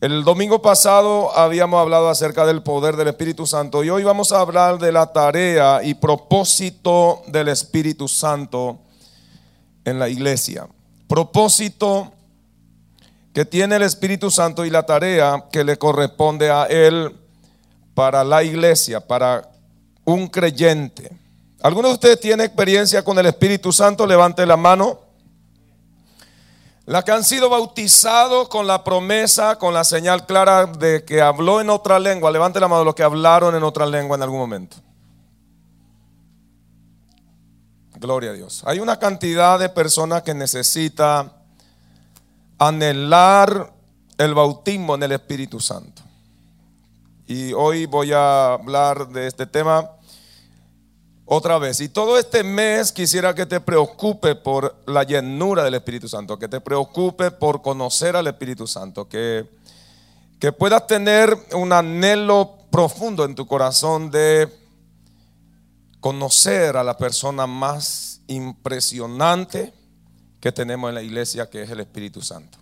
El domingo pasado habíamos hablado acerca del poder del Espíritu Santo y hoy vamos a hablar de la tarea y propósito del Espíritu Santo en la iglesia. Propósito que tiene el Espíritu Santo y la tarea que le corresponde a él para la iglesia, para un creyente. ¿Alguno de ustedes tiene experiencia con el Espíritu Santo? Levante la mano. La que han sido bautizados con la promesa, con la señal clara de que habló en otra lengua. Levante la mano los que hablaron en otra lengua en algún momento. Gloria a Dios. Hay una cantidad de personas que necesita anhelar el bautismo en el Espíritu Santo. Y hoy voy a hablar de este tema otra vez. Y todo este mes quisiera que te preocupe por la llenura del Espíritu Santo, que te preocupe por conocer al Espíritu Santo, que, que puedas tener un anhelo profundo en tu corazón de conocer a la persona más impresionante que tenemos en la iglesia, que es el Espíritu Santo.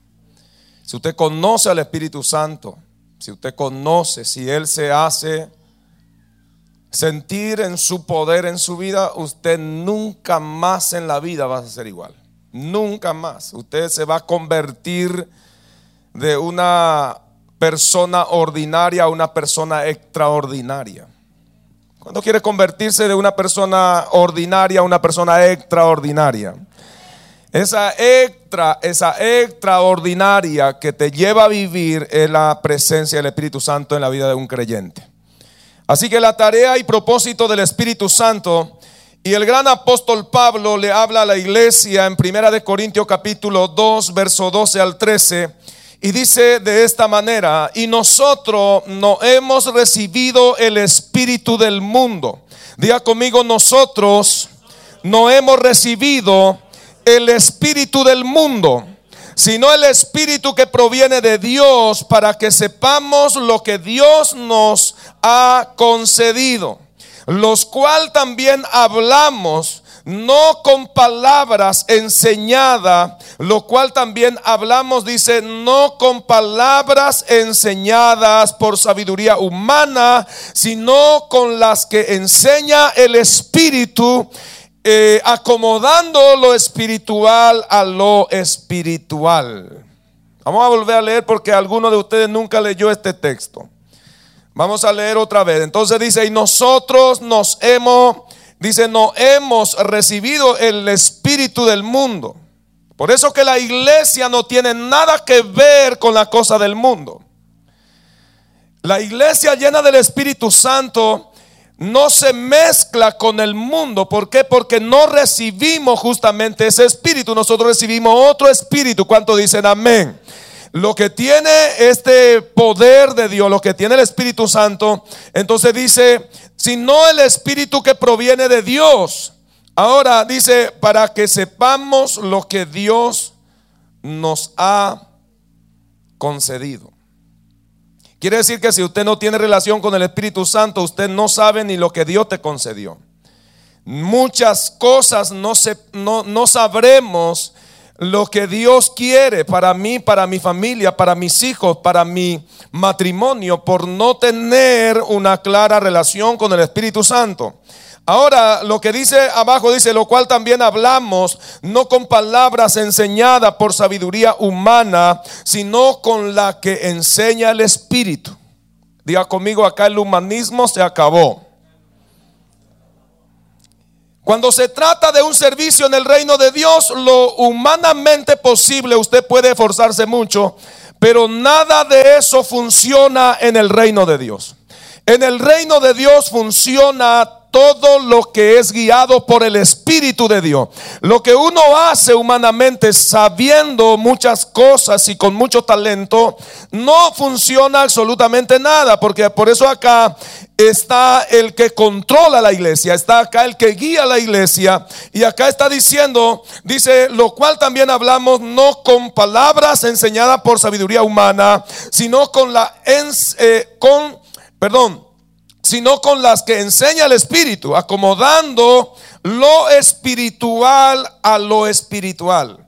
Si usted conoce al Espíritu Santo, si usted conoce, si Él se hace sentir en su poder en su vida, usted nunca más en la vida va a ser igual. Nunca más. Usted se va a convertir de una persona ordinaria a una persona extraordinaria. ¿Cuándo quiere convertirse de una persona ordinaria a una persona extraordinaria? Esa extra, esa extraordinaria que te lleva a vivir es la presencia del Espíritu Santo en la vida de un creyente. Así que la tarea y propósito del Espíritu Santo y el gran apóstol Pablo le habla a la iglesia en Primera de Corintios capítulo 2, verso 12 al 13 y dice de esta manera, y nosotros no hemos recibido el espíritu del mundo. Diga conmigo, nosotros no hemos recibido el espíritu del mundo sino el Espíritu que proviene de Dios para que sepamos lo que Dios nos ha concedido, los cual también hablamos no con palabras enseñadas, lo cual también hablamos, dice, no con palabras enseñadas por sabiduría humana, sino con las que enseña el Espíritu eh, acomodando lo espiritual a lo espiritual. Vamos a volver a leer porque alguno de ustedes nunca leyó este texto. Vamos a leer otra vez. Entonces dice, y nosotros nos hemos, dice, no hemos recibido el espíritu del mundo. Por eso que la iglesia no tiene nada que ver con la cosa del mundo. La iglesia llena del Espíritu Santo no se mezcla con el mundo. ¿Por qué? Porque no recibimos justamente ese espíritu. Nosotros recibimos otro espíritu. ¿Cuánto dicen amén? Lo que tiene este poder de Dios, lo que tiene el Espíritu Santo, entonces dice, si no el espíritu que proviene de Dios. Ahora dice, para que sepamos lo que Dios nos ha concedido. Quiere decir que si usted no tiene relación con el Espíritu Santo, usted no sabe ni lo que Dios te concedió. Muchas cosas no, se, no, no sabremos lo que Dios quiere para mí, para mi familia, para mis hijos, para mi matrimonio, por no tener una clara relación con el Espíritu Santo. Ahora, lo que dice abajo dice, lo cual también hablamos, no con palabras enseñadas por sabiduría humana, sino con la que enseña el Espíritu. Diga conmigo, acá el humanismo se acabó. Cuando se trata de un servicio en el reino de Dios, lo humanamente posible, usted puede esforzarse mucho, pero nada de eso funciona en el reino de Dios. En el reino de Dios funciona todo lo que es guiado por el Espíritu de Dios. Lo que uno hace humanamente sabiendo muchas cosas y con mucho talento, no funciona absolutamente nada, porque por eso acá está el que controla la iglesia, está acá el que guía la iglesia, y acá está diciendo, dice, lo cual también hablamos no con palabras enseñadas por sabiduría humana, sino con la, eh, con, perdón, sino con las que enseña el Espíritu, acomodando lo espiritual a lo espiritual.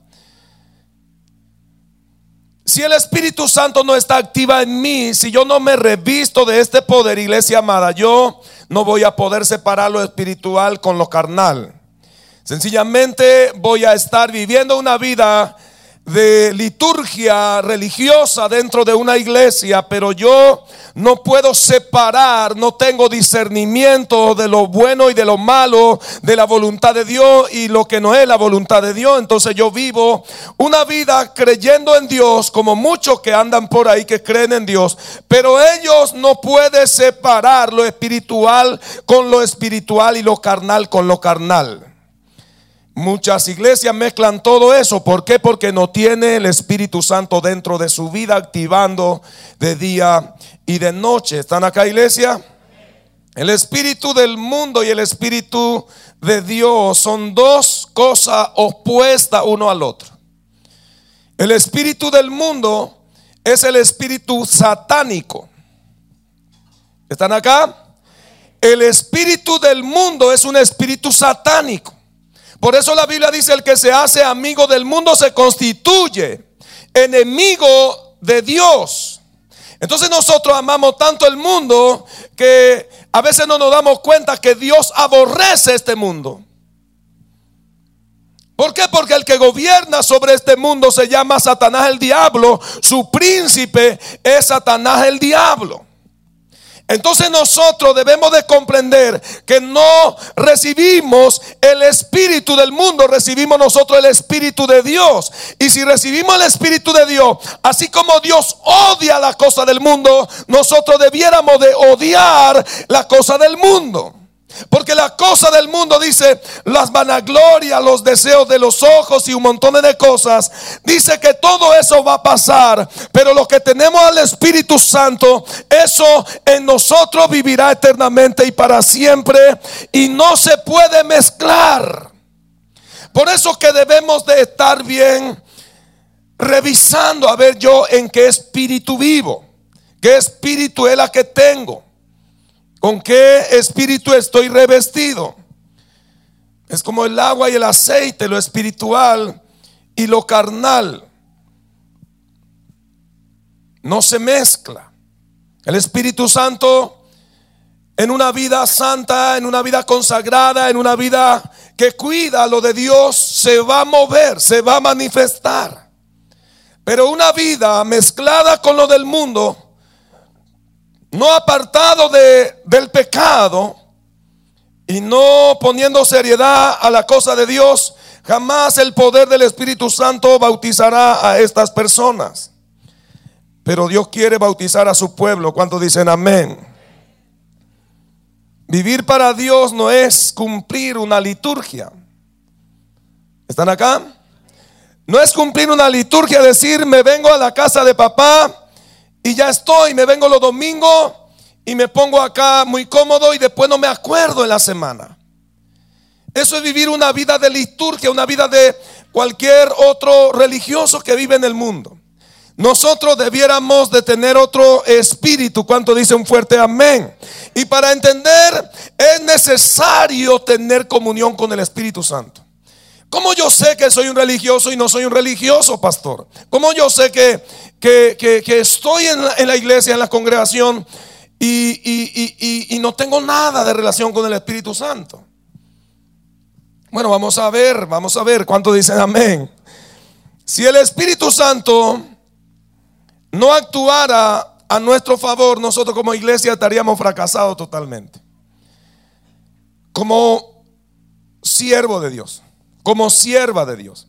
Si el Espíritu Santo no está activa en mí, si yo no me revisto de este poder, iglesia amada, yo no voy a poder separar lo espiritual con lo carnal. Sencillamente voy a estar viviendo una vida de liturgia religiosa dentro de una iglesia, pero yo no puedo separar, no tengo discernimiento de lo bueno y de lo malo, de la voluntad de Dios y lo que no es la voluntad de Dios. Entonces yo vivo una vida creyendo en Dios, como muchos que andan por ahí que creen en Dios, pero ellos no pueden separar lo espiritual con lo espiritual y lo carnal con lo carnal. Muchas iglesias mezclan todo eso. ¿Por qué? Porque no tiene el Espíritu Santo dentro de su vida activando de día y de noche. ¿Están acá, iglesia? El espíritu del mundo y el espíritu de Dios son dos cosas opuestas uno al otro. El espíritu del mundo es el espíritu satánico. ¿Están acá? El espíritu del mundo es un espíritu satánico. Por eso la Biblia dice, el que se hace amigo del mundo se constituye enemigo de Dios. Entonces nosotros amamos tanto el mundo que a veces no nos damos cuenta que Dios aborrece este mundo. ¿Por qué? Porque el que gobierna sobre este mundo se llama Satanás el diablo. Su príncipe es Satanás el diablo. Entonces nosotros debemos de comprender que no recibimos el espíritu del mundo, recibimos nosotros el espíritu de Dios. Y si recibimos el espíritu de Dios, así como Dios odia la cosa del mundo, nosotros debiéramos de odiar la cosa del mundo. Porque la cosa del mundo dice las vanaglorias, los deseos de los ojos y un montón de cosas. Dice que todo eso va a pasar. Pero lo que tenemos al Espíritu Santo, eso en nosotros vivirá eternamente y para siempre. Y no se puede mezclar. Por eso que debemos de estar bien revisando a ver yo en qué espíritu vivo. ¿Qué espíritu es la que tengo? ¿Con qué espíritu estoy revestido? Es como el agua y el aceite, lo espiritual y lo carnal. No se mezcla. El Espíritu Santo en una vida santa, en una vida consagrada, en una vida que cuida lo de Dios, se va a mover, se va a manifestar. Pero una vida mezclada con lo del mundo, no apartado de, del pecado y no poniendo seriedad a la cosa de Dios, jamás el poder del Espíritu Santo bautizará a estas personas. Pero Dios quiere bautizar a su pueblo. cuando dicen amén? Vivir para Dios no es cumplir una liturgia. ¿Están acá? No es cumplir una liturgia, decir, me vengo a la casa de papá y ya estoy, me vengo los domingos y me pongo acá muy cómodo y después no me acuerdo en la semana. Eso es vivir una vida de liturgia, una vida de cualquier otro religioso que vive en el mundo. Nosotros debiéramos de tener otro espíritu. ¿Cuánto dice un fuerte amén? Y para entender es necesario tener comunión con el Espíritu Santo. ¿Cómo yo sé que soy un religioso y no soy un religioso, pastor? ¿Cómo yo sé que, que, estoy en la, iglesia, en la congregación y, y no tengo nada de relación con el Espíritu Santo? Bueno, vamos a ver, vamos a ver cuánto dicen amén. Si el Espíritu Santo no actuara a nuestro favor, nosotros como iglesia estaríamos fracasados totalmente. Como siervo de Dios como sierva de Dios,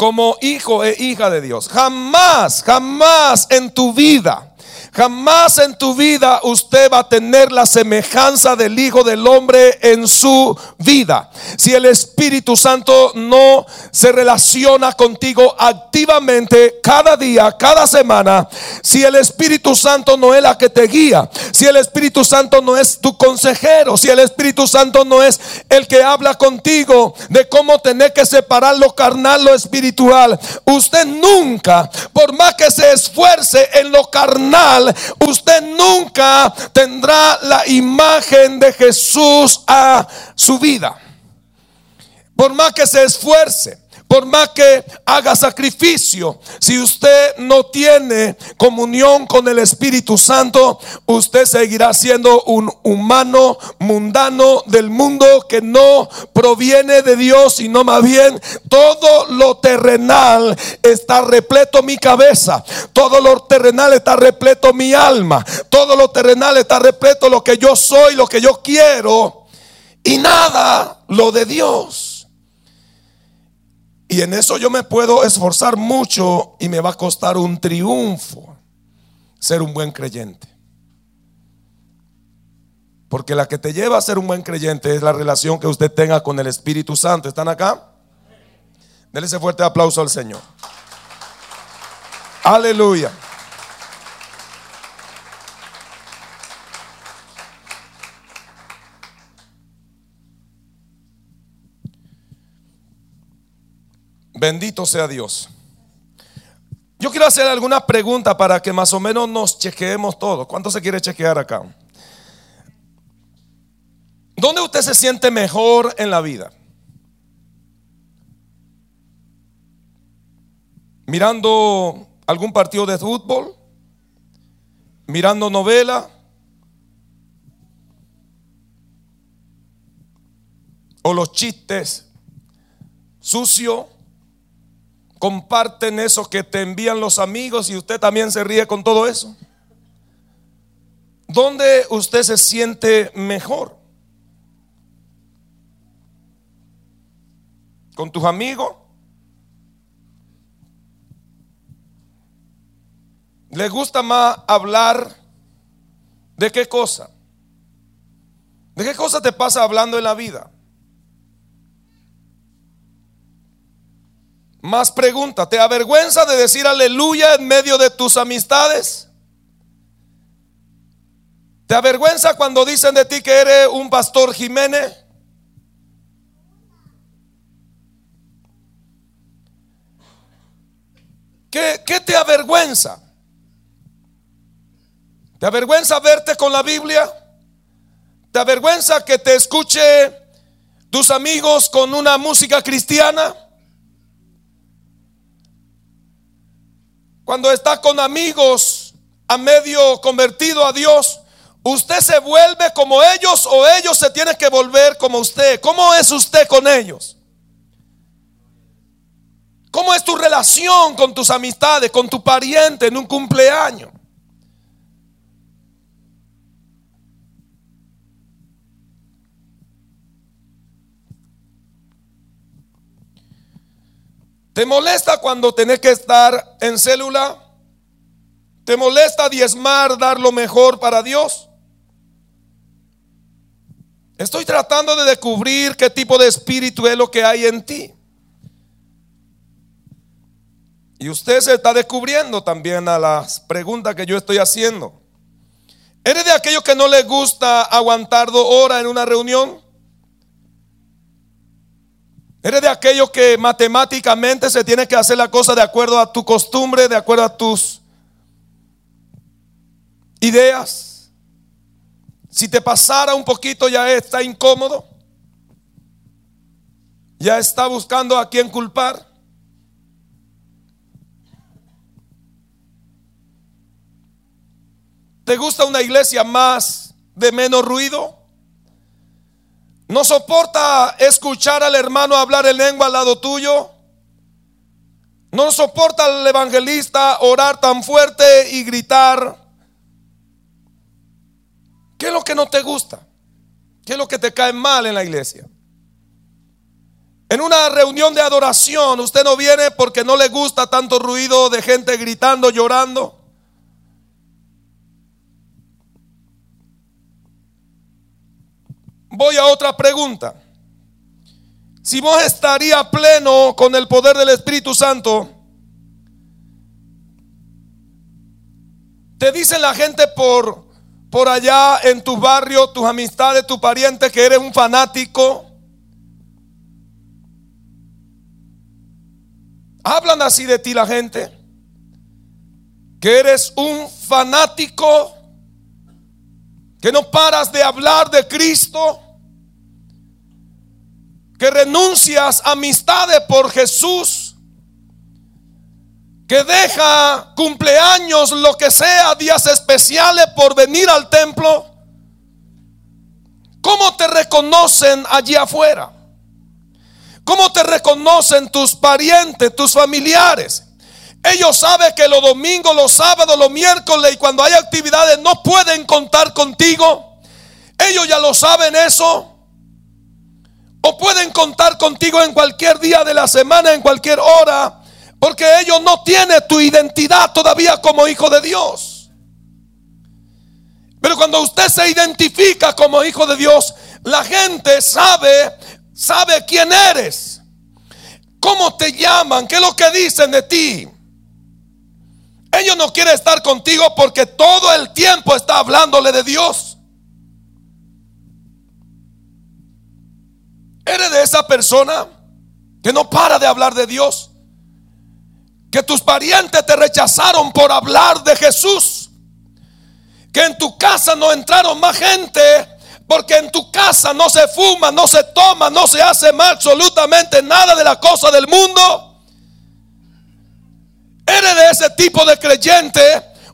como hijo e hija de Dios. Jamás, jamás en tu vida Jamás en tu vida usted va a tener la semejanza del Hijo del Hombre en su vida. Si el Espíritu Santo no se relaciona contigo activamente cada día, cada semana, si el Espíritu Santo no es la que te guía, si el Espíritu Santo no es tu consejero, si el Espíritu Santo no es el que habla contigo de cómo tener que separar lo carnal, lo espiritual, usted nunca, por más que se esfuerce en lo carnal, usted nunca tendrá la imagen de Jesús a su vida. Por más que se esfuerce, por más que haga sacrificio, si usted no tiene comunión con el Espíritu Santo, usted seguirá siendo un humano mundano del mundo que no proviene de Dios, sino más bien todo lo terrenal está repleto mi cabeza, todo lo terrenal está repleto mi alma, todo lo terrenal está repleto lo que yo soy, lo que yo quiero. Y nada lo de Dios. Y en eso yo me puedo esforzar mucho y me va a costar un triunfo ser un buen creyente. Porque la que te lleva a ser un buen creyente es la relación que usted tenga con el Espíritu Santo. ¿Están acá? Denle ese fuerte aplauso al Señor. Aleluya. Bendito sea Dios. Yo quiero hacer alguna pregunta para que más o menos nos chequeemos todos. ¿Cuánto se quiere chequear acá? ¿Dónde usted se siente mejor en la vida? Mirando algún partido de fútbol, mirando novela, o los chistes sucios comparten eso que te envían los amigos y usted también se ríe con todo eso? ¿Dónde usted se siente mejor? ¿Con tus amigos? ¿Le gusta más hablar de qué cosa? ¿De qué cosa te pasa hablando en la vida? Más pregunta, ¿te avergüenza de decir aleluya en medio de tus amistades? ¿Te avergüenza cuando dicen de ti que eres un pastor Jiménez? ¿Qué, ¿Qué, te avergüenza? ¿Te avergüenza verte con la Biblia? ¿Te avergüenza que te escuche tus amigos con una música cristiana? Cuando está con amigos a medio convertido a Dios, usted se vuelve como ellos o ellos se tienen que volver como usted. ¿Cómo es usted con ellos? ¿Cómo es tu relación con tus amistades, con tu pariente en un cumpleaños? ¿Te molesta cuando tenés que estar en célula? ¿Te molesta diezmar, dar lo mejor para Dios? Estoy tratando de descubrir qué tipo de espíritu es lo que hay en ti. Y usted se está descubriendo también a las preguntas que yo estoy haciendo. ¿Eres de aquellos que no les gusta aguantar dos horas en una reunión? Eres de aquellos que matemáticamente se tiene que hacer la cosa de acuerdo a tu costumbre, de acuerdo a tus ideas. Si te pasara un poquito ya está incómodo. Ya está buscando a quién culpar. ¿Te gusta una iglesia más de menos ruido? ¿No soporta escuchar al hermano hablar en lengua al lado tuyo? ¿No soporta al evangelista orar tan fuerte y gritar? ¿Qué es lo que no te gusta? ¿Qué es lo que te cae mal en la iglesia? En una reunión de adoración usted no viene porque no le gusta tanto ruido de gente gritando, llorando. Voy a otra pregunta. Si vos estaría pleno con el poder del Espíritu Santo, te dicen la gente por, por allá en tu barrio, tus amistades, tus parientes, que eres un fanático. Hablan así de ti la gente. Que eres un fanático que no paras de hablar de Cristo, que renuncias amistades por Jesús, que deja cumpleaños, lo que sea, días especiales por venir al templo, ¿cómo te reconocen allí afuera? ¿Cómo te reconocen tus parientes, tus familiares? Ellos saben que los domingos, los sábados, los miércoles y cuando hay actividades no pueden contar contigo. Ellos ya lo saben eso. O pueden contar contigo en cualquier día de la semana, en cualquier hora. Porque ellos no tienen tu identidad todavía como hijo de Dios. Pero cuando usted se identifica como hijo de Dios, la gente sabe, sabe quién eres. ¿Cómo te llaman? ¿Qué es lo que dicen de ti? Ellos no quieren estar contigo porque todo el tiempo está hablándole de Dios. ¿Eres de esa persona que no para de hablar de Dios? Que tus parientes te rechazaron por hablar de Jesús. Que en tu casa no entraron más gente porque en tu casa no se fuma, no se toma, no se hace más absolutamente nada de la cosa del mundo. ¿Eres de ese tipo de creyente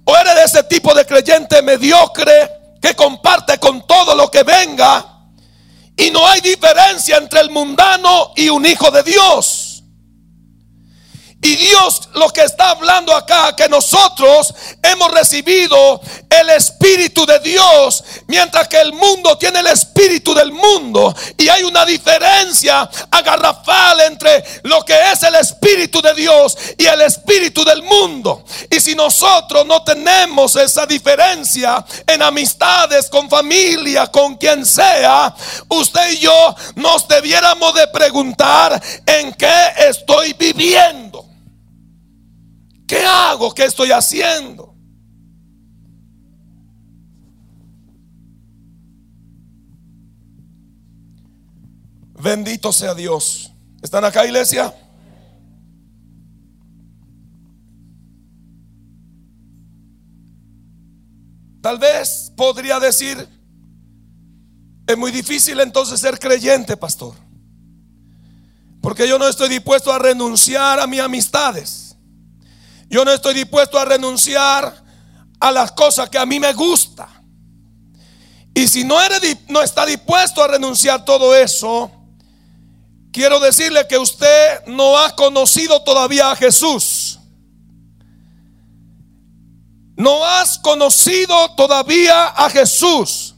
o eres de ese tipo de creyente mediocre que comparte con todo lo que venga? Y no hay diferencia entre el mundano y un hijo de Dios. Y Dios lo que está hablando acá, que nosotros hemos recibido el Espíritu de Dios, mientras que el mundo tiene el Espíritu del mundo. Y hay una diferencia agarrafal entre lo que es el Espíritu de Dios y el Espíritu del mundo. Y si nosotros no tenemos esa diferencia en amistades, con familia, con quien sea, usted y yo nos debiéramos de preguntar en qué estoy viviendo. ¿Qué hago? ¿Qué estoy haciendo? Bendito sea Dios. ¿Están acá, iglesia? Tal vez podría decir, es muy difícil entonces ser creyente, pastor. Porque yo no estoy dispuesto a renunciar a mis amistades. Yo no estoy dispuesto a renunciar a las cosas que a mí me gusta. Y si no, está dispuesto a renunciar todo eso, quiero decirle que usted no ha conocido todavía a Jesús. No has conocido todavía a Jesús.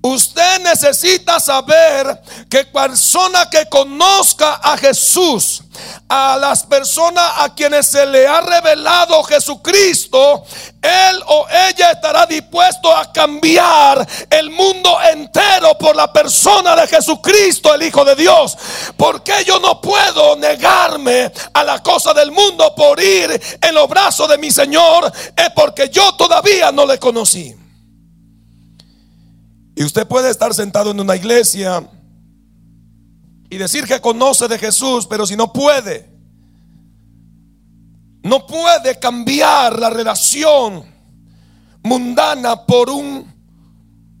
Usted necesita saber que persona que conozca a Jesús, a las personas a quienes se le ha revelado Jesucristo, él o ella estará dispuesto a cambiar el mundo entero por la persona de Jesucristo, el Hijo de Dios. Porque yo no puedo negarme a la cosa del mundo por ir en los brazos de mi Señor, es porque yo todavía no le conocí. Y usted puede estar sentado en una iglesia y decir que conoce de Jesús, pero si no puede, no puede cambiar la relación mundana por un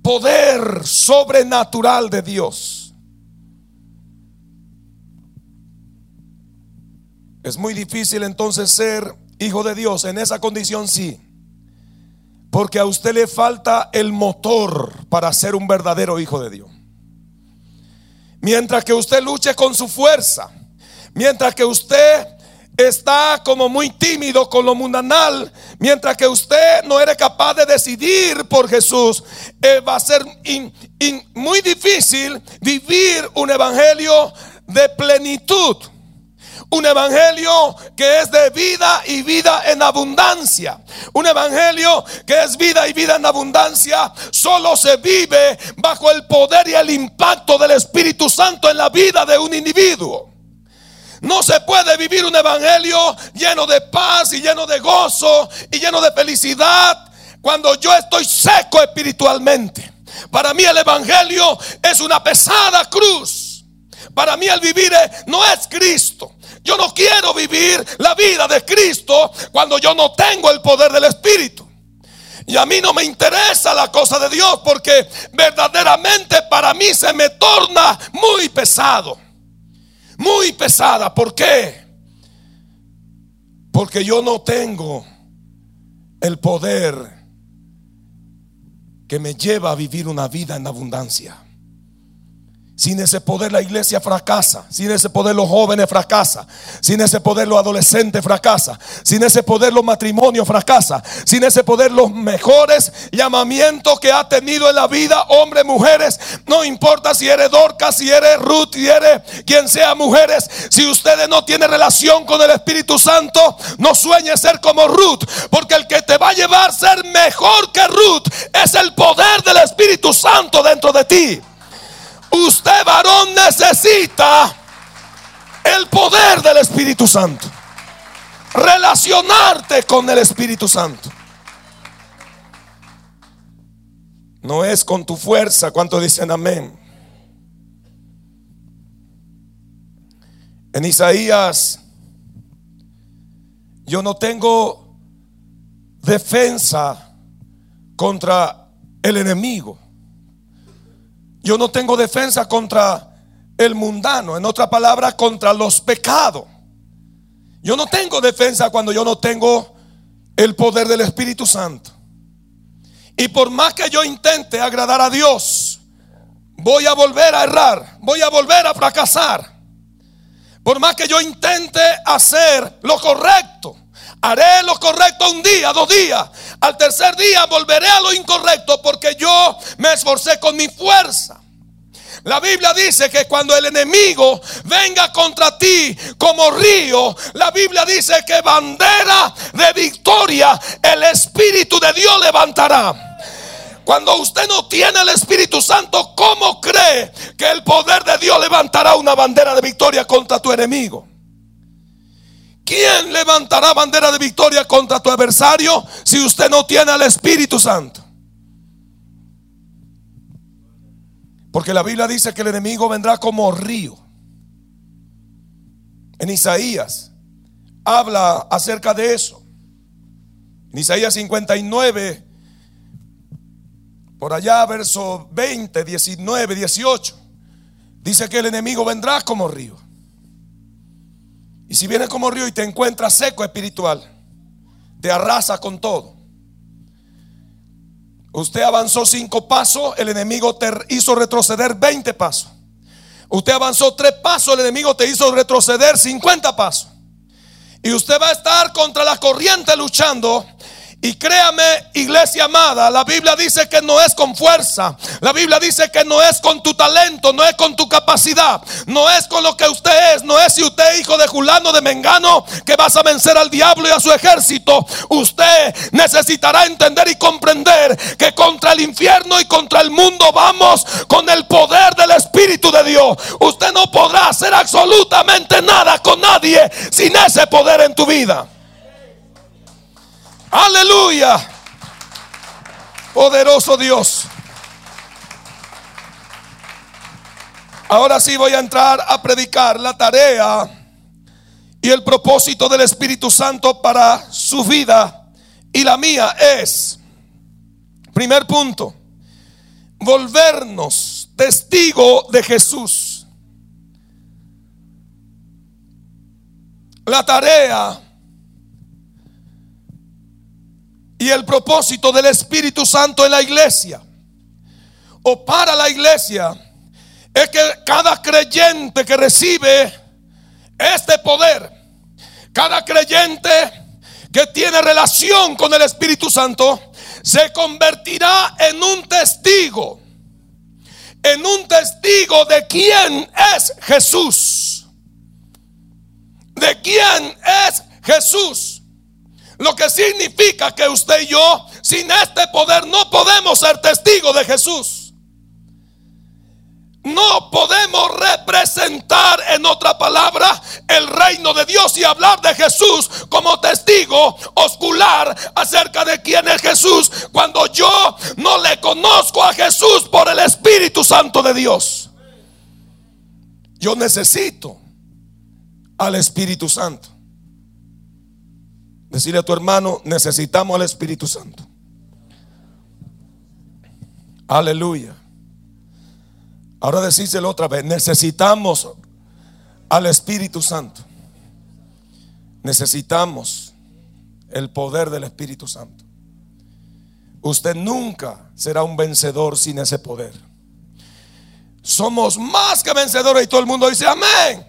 poder sobrenatural de Dios. Es muy difícil entonces ser hijo de Dios. En esa condición sí. Porque a usted le falta el motor para ser un verdadero hijo de Dios. Mientras que usted luche con su fuerza, mientras que usted está como muy tímido con lo mundanal, mientras que usted no eres capaz de decidir por Jesús, eh, va a ser muy difícil vivir un evangelio de plenitud. Un evangelio que es de vida y vida en abundancia. Un evangelio que es vida y vida en abundancia solo se vive bajo el poder y el impacto del Espíritu Santo en la vida de un individuo. No se puede vivir un evangelio lleno de paz y lleno de gozo y lleno de felicidad cuando yo estoy seco espiritualmente. Para mí el evangelio es una pesada cruz. Para mí el vivir no es Cristo. Yo no quiero vivir la vida de Cristo cuando yo no tengo el poder del Espíritu. Y a mí no me interesa la cosa de Dios porque verdaderamente para mí se me torna muy pesado. Muy pesada. ¿Por qué? Porque yo no tengo el poder que me lleva a vivir una vida en abundancia. Sin ese poder la iglesia fracasa. Sin ese poder los jóvenes fracasa. Sin ese poder los adolescentes fracasa. Sin ese poder los matrimonios fracasa. Sin ese poder los mejores llamamientos que ha tenido en la vida hombres, mujeres. No importa si eres Dorcas, si eres Ruth, si eres quien sea mujeres. Si ustedes no tienen relación con el Espíritu Santo, no sueñe ser como Ruth. Porque el que te va a llevar a ser mejor que Ruth es el poder del Espíritu Santo dentro de ti. Usted varón necesita el poder del Espíritu Santo. Relacionarte con el Espíritu Santo. No es con tu fuerza, ¿cuánto dicen amén? En Isaías, yo no tengo defensa contra el enemigo. Yo no tengo defensa contra el mundano, en otra palabra, contra los pecados. Yo no tengo defensa cuando yo no tengo el poder del Espíritu Santo. Y por más que yo intente agradar a Dios, voy a volver a errar, voy a volver a fracasar. Por más que yo intente hacer lo correcto, haré lo correcto un día, dos días. Al tercer día volveré a lo incorrecto porque yo me esforcé con mi fuerza. La Biblia dice que cuando el enemigo venga contra ti como río, la Biblia dice que bandera de victoria el Espíritu de Dios levantará. Cuando usted no tiene el Espíritu Santo, ¿cómo cree que el poder de Dios levantará una bandera de victoria contra tu enemigo? ¿Quién levantará bandera de victoria contra tu adversario si usted no tiene el Espíritu Santo? Porque la Biblia dice que el enemigo vendrá como río. En Isaías habla acerca de eso. En Isaías 59, por allá, verso 20, 19, 18, dice que el enemigo vendrá como río. Y si viene como río y te encuentra seco espiritual, te arrasa con todo. Usted avanzó cinco pasos, el enemigo te hizo retroceder 20 pasos. Usted avanzó tres pasos, el enemigo te hizo retroceder 50 pasos. Y usted va a estar contra la corriente luchando y créame, iglesia amada, la Biblia dice que no es con fuerza. La Biblia dice que no es con tu talento, no es con tu capacidad, no es con lo que usted es, no es si usted es hijo de Julano de Mengano que vas a vencer al diablo y a su ejército. Usted necesitará entender y comprender que contra el infierno y contra el mundo vamos con el poder del Espíritu de Dios. Usted no podrá hacer absolutamente nada con nadie sin ese poder en tu vida. Aleluya. Poderoso Dios. Ahora sí voy a entrar a predicar la tarea y el propósito del Espíritu Santo para su vida y la mía es, primer punto, volvernos testigo de Jesús. La tarea y el propósito del Espíritu Santo en la iglesia o para la iglesia es que cada creyente que recibe este poder, cada creyente que tiene relación con el Espíritu Santo, se convertirá en un testigo, en un testigo de quién es Jesús, de quién es Jesús. Lo que significa que usted y yo, sin este poder, no podemos ser testigos de Jesús. No podemos representar, en otra palabra, el reino de Dios y hablar de Jesús como testigo oscular acerca de quién es Jesús cuando yo no le conozco a Jesús por el Espíritu Santo de Dios. Yo necesito al Espíritu Santo. Decirle a tu hermano, necesitamos al Espíritu Santo. Aleluya. Ahora decírselo otra vez. Necesitamos al Espíritu Santo. Necesitamos el poder del Espíritu Santo. Usted nunca será un vencedor sin ese poder. Somos más que vencedores y todo el mundo dice amén.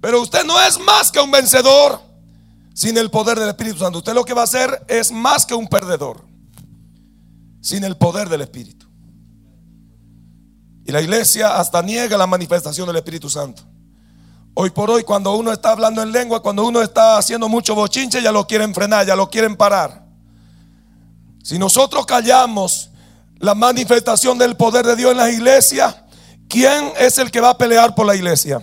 Pero usted no es más que un vencedor sin el poder del Espíritu Santo. Usted lo que va a hacer es más que un perdedor sin el poder del Espíritu. Y la iglesia hasta niega la manifestación del Espíritu Santo. Hoy por hoy, cuando uno está hablando en lengua, cuando uno está haciendo mucho bochinche, ya lo quieren frenar, ya lo quieren parar. Si nosotros callamos la manifestación del poder de Dios en la iglesia, ¿quién es el que va a pelear por la iglesia?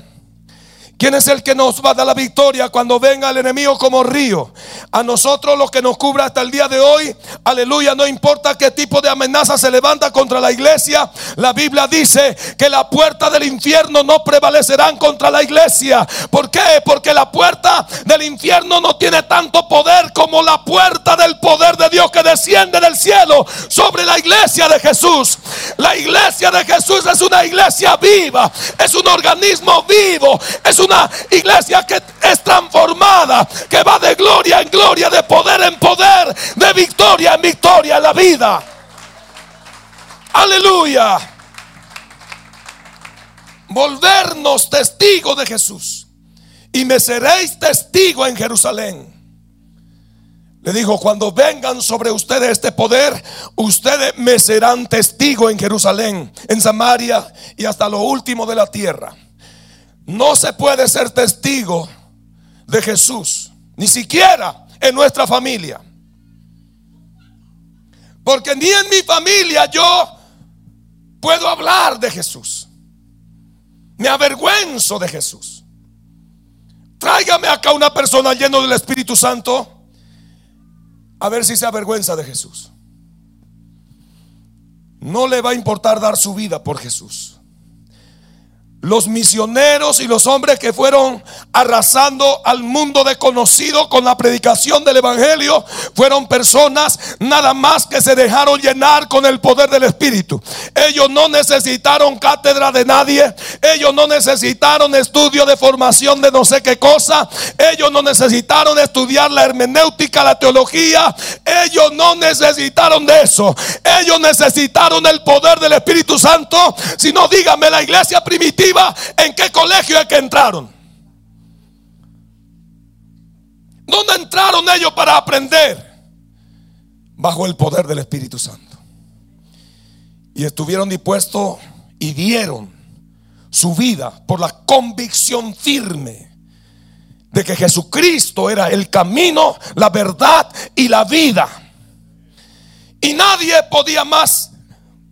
¿Quién es el que nos va a dar la victoria cuando venga el enemigo como río? A nosotros lo que nos cubra hasta el día de hoy, aleluya, no importa qué tipo de amenaza se levanta contra la iglesia, la Biblia dice que la puerta del infierno no prevalecerán contra la iglesia. ¿Por qué? Porque la puerta del infierno no tiene tanto poder como la puerta del poder de Dios que desciende del cielo sobre la iglesia de Jesús. La iglesia de Jesús es una iglesia viva, es un organismo vivo, es un una iglesia que es transformada, que va de gloria en gloria, de poder en poder, de victoria en victoria en la vida. Aleluya. Volvernos testigos de Jesús. Y me seréis testigo en Jerusalén. Le dijo, cuando vengan sobre ustedes este poder, ustedes me serán testigo en Jerusalén, en Samaria y hasta lo último de la tierra. No se puede ser testigo de Jesús, ni siquiera en nuestra familia. Porque ni en mi familia yo puedo hablar de Jesús. Me avergüenzo de Jesús. Tráigame acá una persona llena del Espíritu Santo a ver si se avergüenza de Jesús. No le va a importar dar su vida por Jesús. Los misioneros y los hombres que fueron arrasando al mundo desconocido con la predicación del Evangelio fueron personas nada más que se dejaron llenar con el poder del Espíritu. Ellos no necesitaron cátedra de nadie. Ellos no necesitaron estudio de formación de no sé qué cosa. Ellos no necesitaron estudiar la hermenéutica, la teología. Ellos no necesitaron de eso. Ellos necesitaron el poder del Espíritu Santo. Si no, dígame la iglesia primitiva en qué colegio es que entraron. ¿Dónde entraron ellos para aprender? Bajo el poder del Espíritu Santo. Y estuvieron dispuestos y dieron su vida por la convicción firme de que Jesucristo era el camino, la verdad y la vida. Y nadie podía más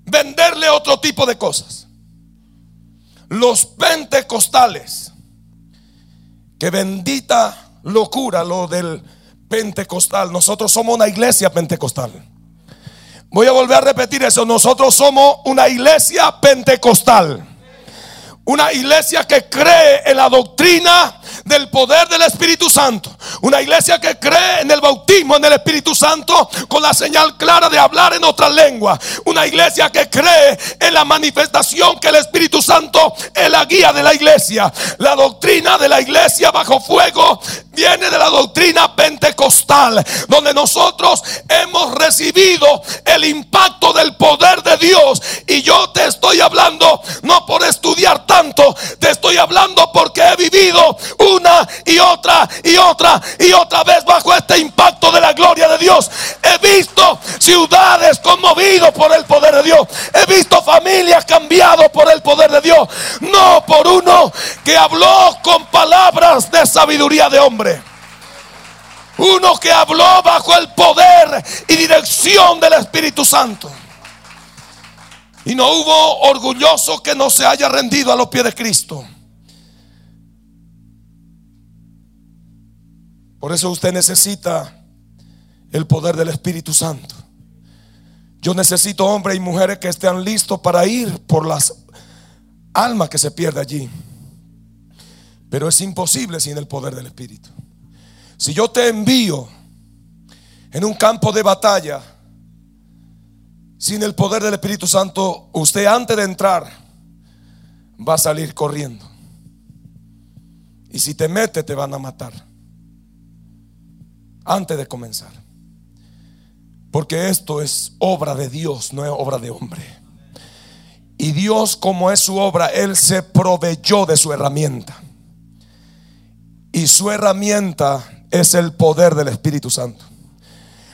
venderle otro tipo de cosas los pentecostales. Que bendita locura lo del pentecostal. Nosotros somos una iglesia pentecostal. Voy a volver a repetir eso. Nosotros somos una iglesia pentecostal. Una iglesia que cree en la doctrina del poder del Espíritu Santo. Una iglesia que cree en el bautismo en el Espíritu Santo con la señal clara de hablar en otra lengua. Una iglesia que cree en la manifestación que el Espíritu Santo es la guía de la iglesia. La doctrina de la iglesia bajo fuego viene de la doctrina pentecostal, donde nosotros hemos recibido el impacto del poder de Dios. Y yo te estoy hablando no por estudiar tanto, te estoy hablando porque he vivido una y otra y otra y otra vez bajo este impacto de la gloria de Dios. He visto ciudades conmovidas por el poder de Dios. He visto familias cambiadas por el poder de Dios. No por uno que habló con palabras de sabiduría de hombre. Uno que habló bajo el poder y dirección del Espíritu Santo. Y no hubo orgulloso que no se haya rendido a los pies de Cristo. Por eso usted necesita el poder del Espíritu Santo. Yo necesito hombres y mujeres que estén listos para ir por las almas que se pierden allí. Pero es imposible sin el poder del Espíritu. Si yo te envío en un campo de batalla Sin el poder del Espíritu Santo, usted antes de entrar va a salir corriendo. Y si te mete, te van a matar. Antes de comenzar. Porque esto es obra de Dios, no es obra de hombre. Y Dios, como es su obra, Él se proveyó de su herramienta. Y su herramienta es el poder del Espíritu Santo.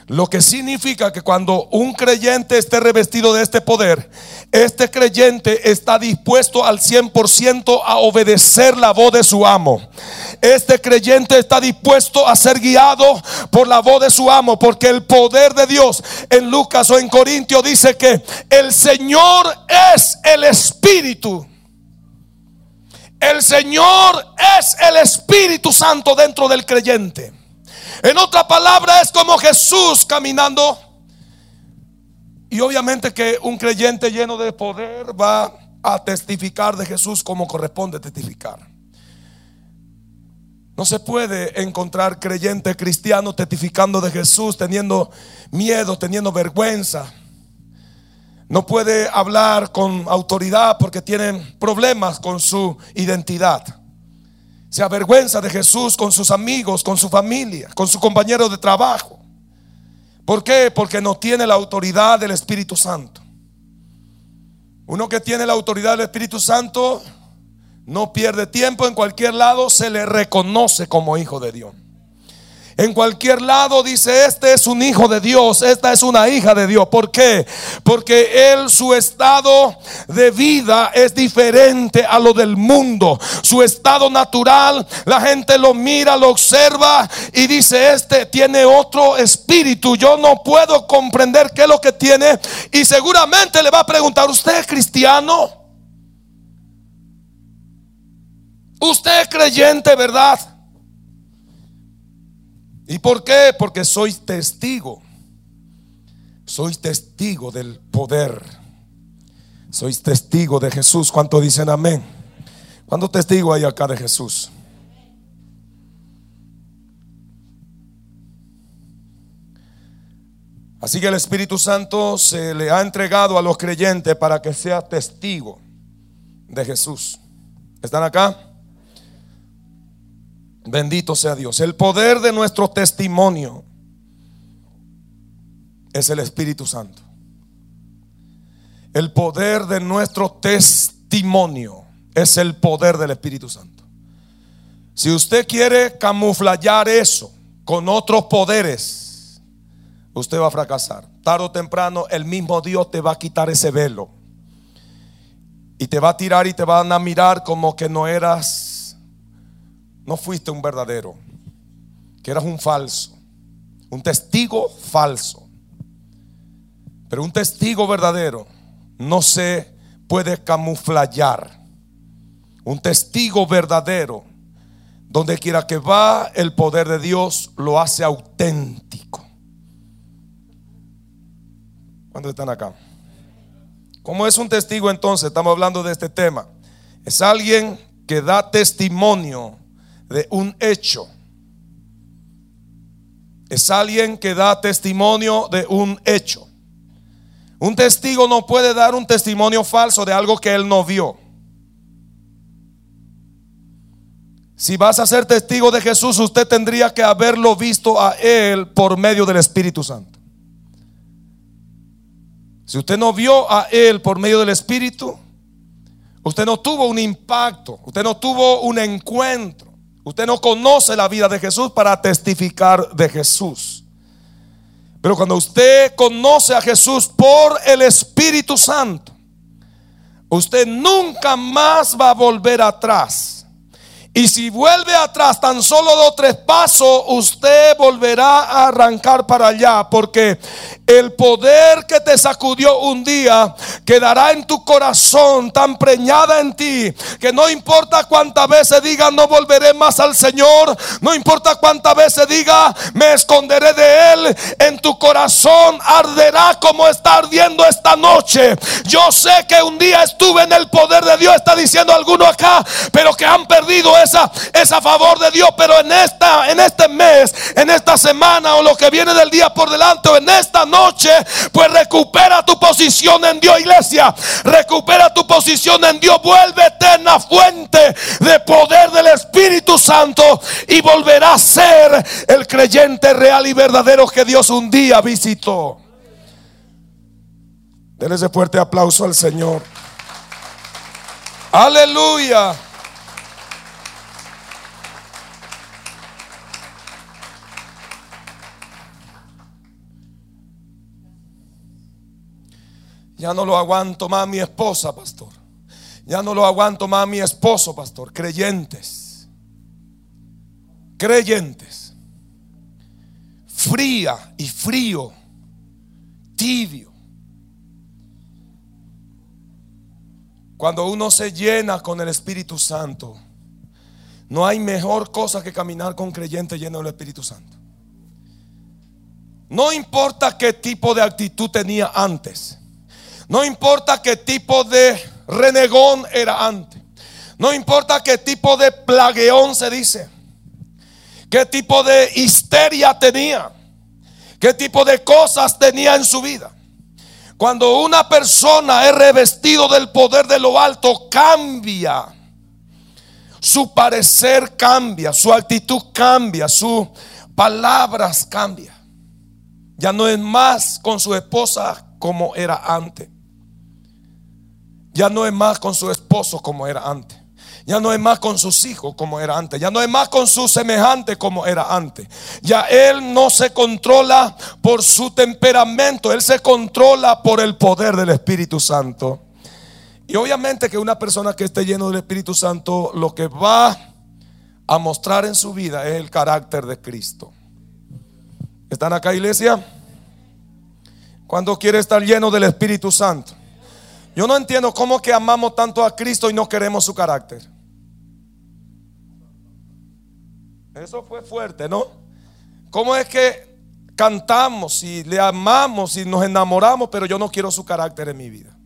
Lo que significa que cuando un creyente esté revestido de este poder, este creyente está dispuesto al 100% a obedecer la voz de su amo. Este creyente está dispuesto a ser guiado por la voz de su amo, porque el poder de Dios en Lucas o en Corintio dice que el Señor es el Espíritu. El Señor es el Espíritu Santo dentro del creyente. En otra palabra, es como Jesús caminando. Y obviamente que un creyente lleno de poder va a testificar de Jesús como corresponde testificar. No se puede encontrar creyente cristiano testificando de Jesús teniendo miedo, teniendo vergüenza. No puede hablar con autoridad porque tienen problemas con su identidad se avergüenza de Jesús con sus amigos, con su familia, con su compañero de trabajo. ¿Por qué? Porque no tiene la autoridad del Espíritu Santo. Uno que tiene la autoridad del Espíritu Santo no pierde tiempo en cualquier lado, se le reconoce como hijo de Dios. En cualquier lado dice, este es un hijo de Dios, esta es una hija de Dios. ¿Por qué? Porque él, su estado de vida es diferente a lo del mundo. Su estado natural, la gente lo mira, lo observa y dice, este tiene otro espíritu. Yo no puedo comprender qué es lo que tiene. Y seguramente le va a preguntar, ¿usted es cristiano? ¿Usted es creyente, verdad? ¿Y por qué? Porque soy testigo. Soy testigo del poder. Soy testigo de Jesús. ¿Cuánto dicen amén? ¿Cuántos testigos hay acá de Jesús? Así que el Espíritu Santo se le ha entregado a los creyentes para que sea testigo de Jesús. ¿Están acá? Bendito sea Dios. El poder de nuestro testimonio es el Espíritu Santo. El poder de nuestro testimonio es el poder del Espíritu Santo. Si usted quiere camuflar eso con otros poderes, usted va a fracasar. Tarde o temprano el mismo Dios te va a quitar ese velo. Y te va a tirar y te van a mirar como que no eras no fuiste un verdadero, que eras un falso, un testigo falso. Pero un testigo verdadero no se puede camuflar. Un testigo verdadero, donde quiera que va, el poder de Dios lo hace auténtico. ¿Cuántos están acá? ¿Cómo es un testigo entonces? Estamos hablando de este tema. Es alguien que da testimonio de un hecho. Es alguien que da testimonio de un hecho. Un testigo no puede dar un testimonio falso de algo que él no vio. Si vas a ser testigo de Jesús, usted tendría que haberlo visto a Él por medio del Espíritu Santo. Si usted no vio a Él por medio del Espíritu, usted no tuvo un impacto, usted no tuvo un encuentro. Usted no conoce la vida de Jesús para testificar de Jesús. Pero cuando usted conoce a Jesús por el Espíritu Santo, usted nunca más va a volver atrás y si vuelve atrás tan solo dos tres pasos, usted volverá a arrancar para allá. Porque el poder que te sacudió un día quedará en tu corazón tan preñada en ti. Que no importa cuántas veces diga no volveré más al Señor. No importa cuántas veces diga me esconderé de Él. En tu corazón arderá como está ardiendo esta noche. Yo sé que un día estuve en el poder de Dios. Está diciendo alguno acá. Pero que han perdido es a favor de Dios, pero en esta en este mes, en esta semana o lo que viene del día por delante o en esta noche, pues recupera tu posición en Dios, iglesia. Recupera tu posición en Dios. Vuelve eterna fuente de poder del Espíritu Santo y volverá a ser el creyente real y verdadero que Dios un día visitó. Denle ese fuerte aplauso al Señor. Aleluya. Ya no lo aguanto más mi esposa, pastor. Ya no lo aguanto más mi esposo, pastor. Creyentes. Creyentes. Fría y frío. Tibio. Cuando uno se llena con el Espíritu Santo, no hay mejor cosa que caminar con creyentes lleno del Espíritu Santo. No importa qué tipo de actitud tenía antes. No importa qué tipo de renegón era antes. No importa qué tipo de plagueón se dice. Qué tipo de histeria tenía. Qué tipo de cosas tenía en su vida. Cuando una persona es revestido del poder de lo alto, cambia. Su parecer cambia, su actitud cambia, sus palabras cambia. Ya no es más con su esposa como era antes. Ya no es más con su esposo como era antes. Ya no es más con sus hijos como era antes. Ya no es más con su semejante como era antes. Ya él no se controla por su temperamento. Él se controla por el poder del Espíritu Santo. Y obviamente que una persona que esté lleno del Espíritu Santo lo que va a mostrar en su vida es el carácter de Cristo. ¿Están acá iglesia? ¿Cuándo quiere estar lleno del Espíritu Santo? Yo no entiendo cómo que amamos tanto a Cristo y no queremos su carácter. Eso fue fuerte, ¿no? ¿Cómo es que cantamos y le amamos y nos enamoramos, pero yo no quiero su carácter en mi vida?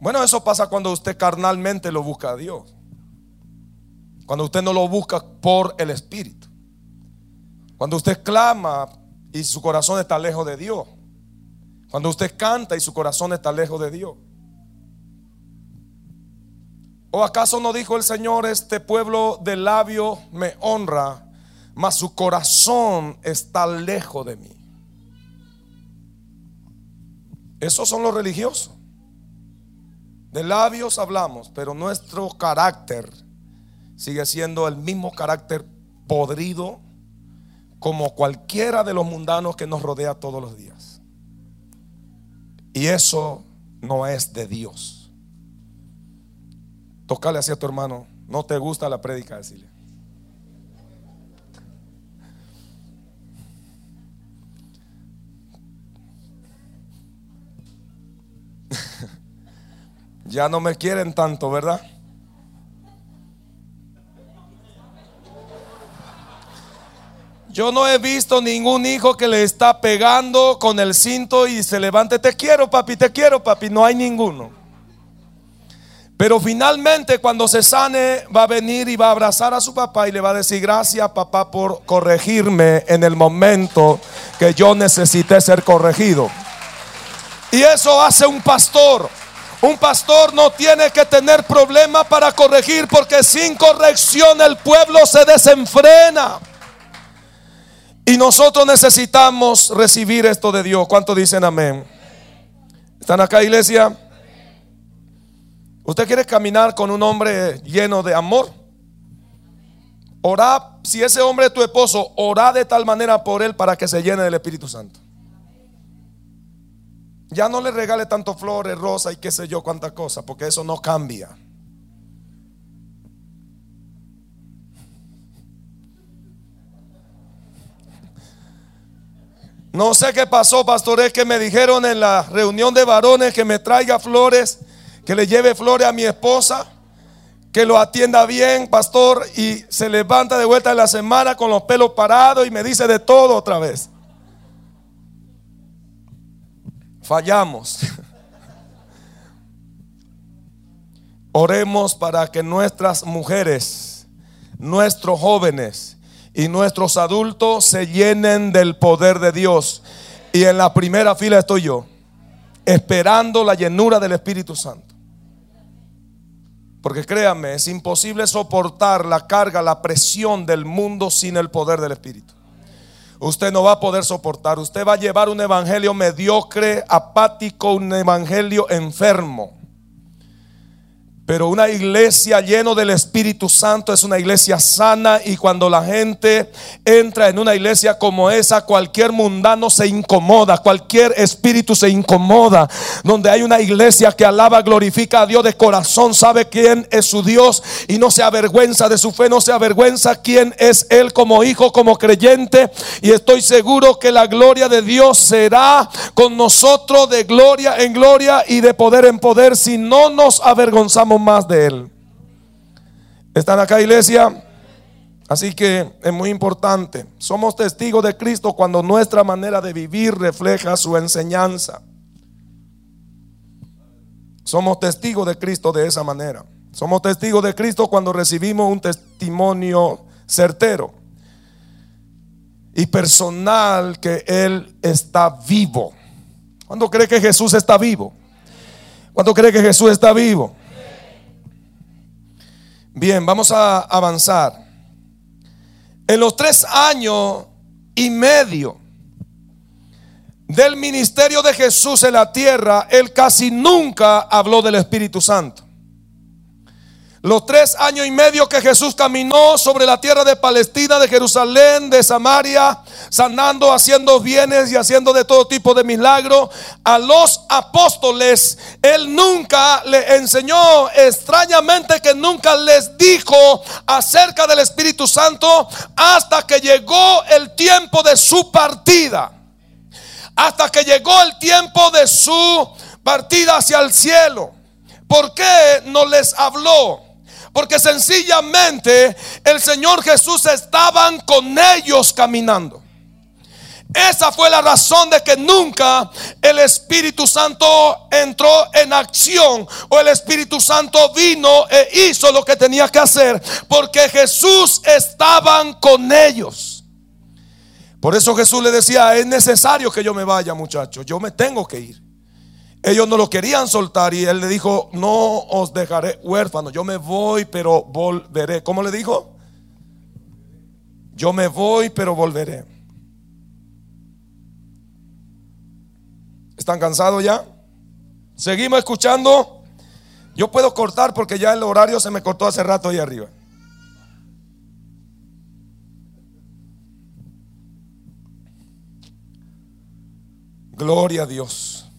Bueno, eso pasa cuando usted carnalmente lo busca a Dios. Cuando usted no lo busca por el Espíritu. Cuando usted clama y su corazón está lejos de Dios. Cuando usted canta y su corazón está lejos de Dios. ¿O acaso no dijo el Señor, este pueblo de labio me honra, mas su corazón está lejos de mí? Esos son los religiosos. De labios hablamos, pero nuestro carácter sigue siendo el mismo carácter podrido como cualquiera de los mundanos que nos rodea todos los días. Y eso no es de Dios. Tocale así a tu hermano. No te gusta la prédica, decirle. ya no me quieren tanto, ¿verdad? Yo no he visto ningún hijo que le está pegando con el cinto y se levante, te quiero papi, te quiero papi, no hay ninguno. Pero finalmente cuando se sane va a venir y va a abrazar a su papá y le va a decir gracias papá por corregirme en el momento que yo necesité ser corregido. Y eso hace un pastor. Un pastor no tiene que tener problema para corregir porque sin corrección el pueblo se desenfrena. Y nosotros necesitamos recibir esto de Dios. ¿Cuánto dicen amén? ¿Están acá, iglesia? ¿Usted quiere caminar con un hombre lleno de amor? Ora, si ese hombre es tu esposo, ora de tal manera por él para que se llene del Espíritu Santo. Ya no le regale tanto flores, rosa y qué sé yo, cuánta cosa, porque eso no cambia. No sé qué pasó, pastor, es que me dijeron en la reunión de varones que me traiga flores, que le lleve flores a mi esposa, que lo atienda bien, pastor, y se levanta de vuelta en la semana con los pelos parados y me dice de todo otra vez. Fallamos. Oremos para que nuestras mujeres, nuestros jóvenes, y nuestros adultos se llenen del poder de Dios. Y en la primera fila estoy yo, esperando la llenura del Espíritu Santo. Porque créanme, es imposible soportar la carga, la presión del mundo sin el poder del Espíritu. Usted no va a poder soportar. Usted va a llevar un evangelio mediocre, apático, un evangelio enfermo. Pero una iglesia lleno del Espíritu Santo es una iglesia sana y cuando la gente entra en una iglesia como esa, cualquier mundano se incomoda, cualquier espíritu se incomoda. Donde hay una iglesia que alaba, glorifica a Dios de corazón, sabe quién es su Dios y no se avergüenza de su fe, no se avergüenza quién es Él como hijo, como creyente. Y estoy seguro que la gloria de Dios será con nosotros de gloria en gloria y de poder en poder si no nos avergonzamos más de Él. ¿Están acá, iglesia? Así que es muy importante. Somos testigos de Cristo cuando nuestra manera de vivir refleja su enseñanza. Somos testigos de Cristo de esa manera. Somos testigos de Cristo cuando recibimos un testimonio certero y personal que Él está vivo. ¿Cuándo cree que Jesús está vivo? ¿Cuándo cree que Jesús está vivo? Bien, vamos a avanzar. En los tres años y medio del ministerio de Jesús en la tierra, Él casi nunca habló del Espíritu Santo. Los tres años y medio que Jesús caminó sobre la tierra de Palestina, de Jerusalén, de Samaria, sanando, haciendo bienes y haciendo de todo tipo de milagros, a los apóstoles, Él nunca le enseñó, extrañamente que nunca les dijo acerca del Espíritu Santo hasta que llegó el tiempo de su partida. Hasta que llegó el tiempo de su partida hacia el cielo. ¿Por qué no les habló? Porque sencillamente el Señor Jesús estaban con ellos caminando. Esa fue la razón de que nunca el Espíritu Santo entró en acción o el Espíritu Santo vino e hizo lo que tenía que hacer porque Jesús estaban con ellos. Por eso Jesús le decía, es necesario que yo me vaya muchachos, yo me tengo que ir. Ellos no lo querían soltar y él le dijo, no os dejaré huérfano, yo me voy pero volveré. ¿Cómo le dijo? Yo me voy pero volveré. ¿Están cansados ya? Seguimos escuchando. Yo puedo cortar porque ya el horario se me cortó hace rato ahí arriba. Gloria a Dios.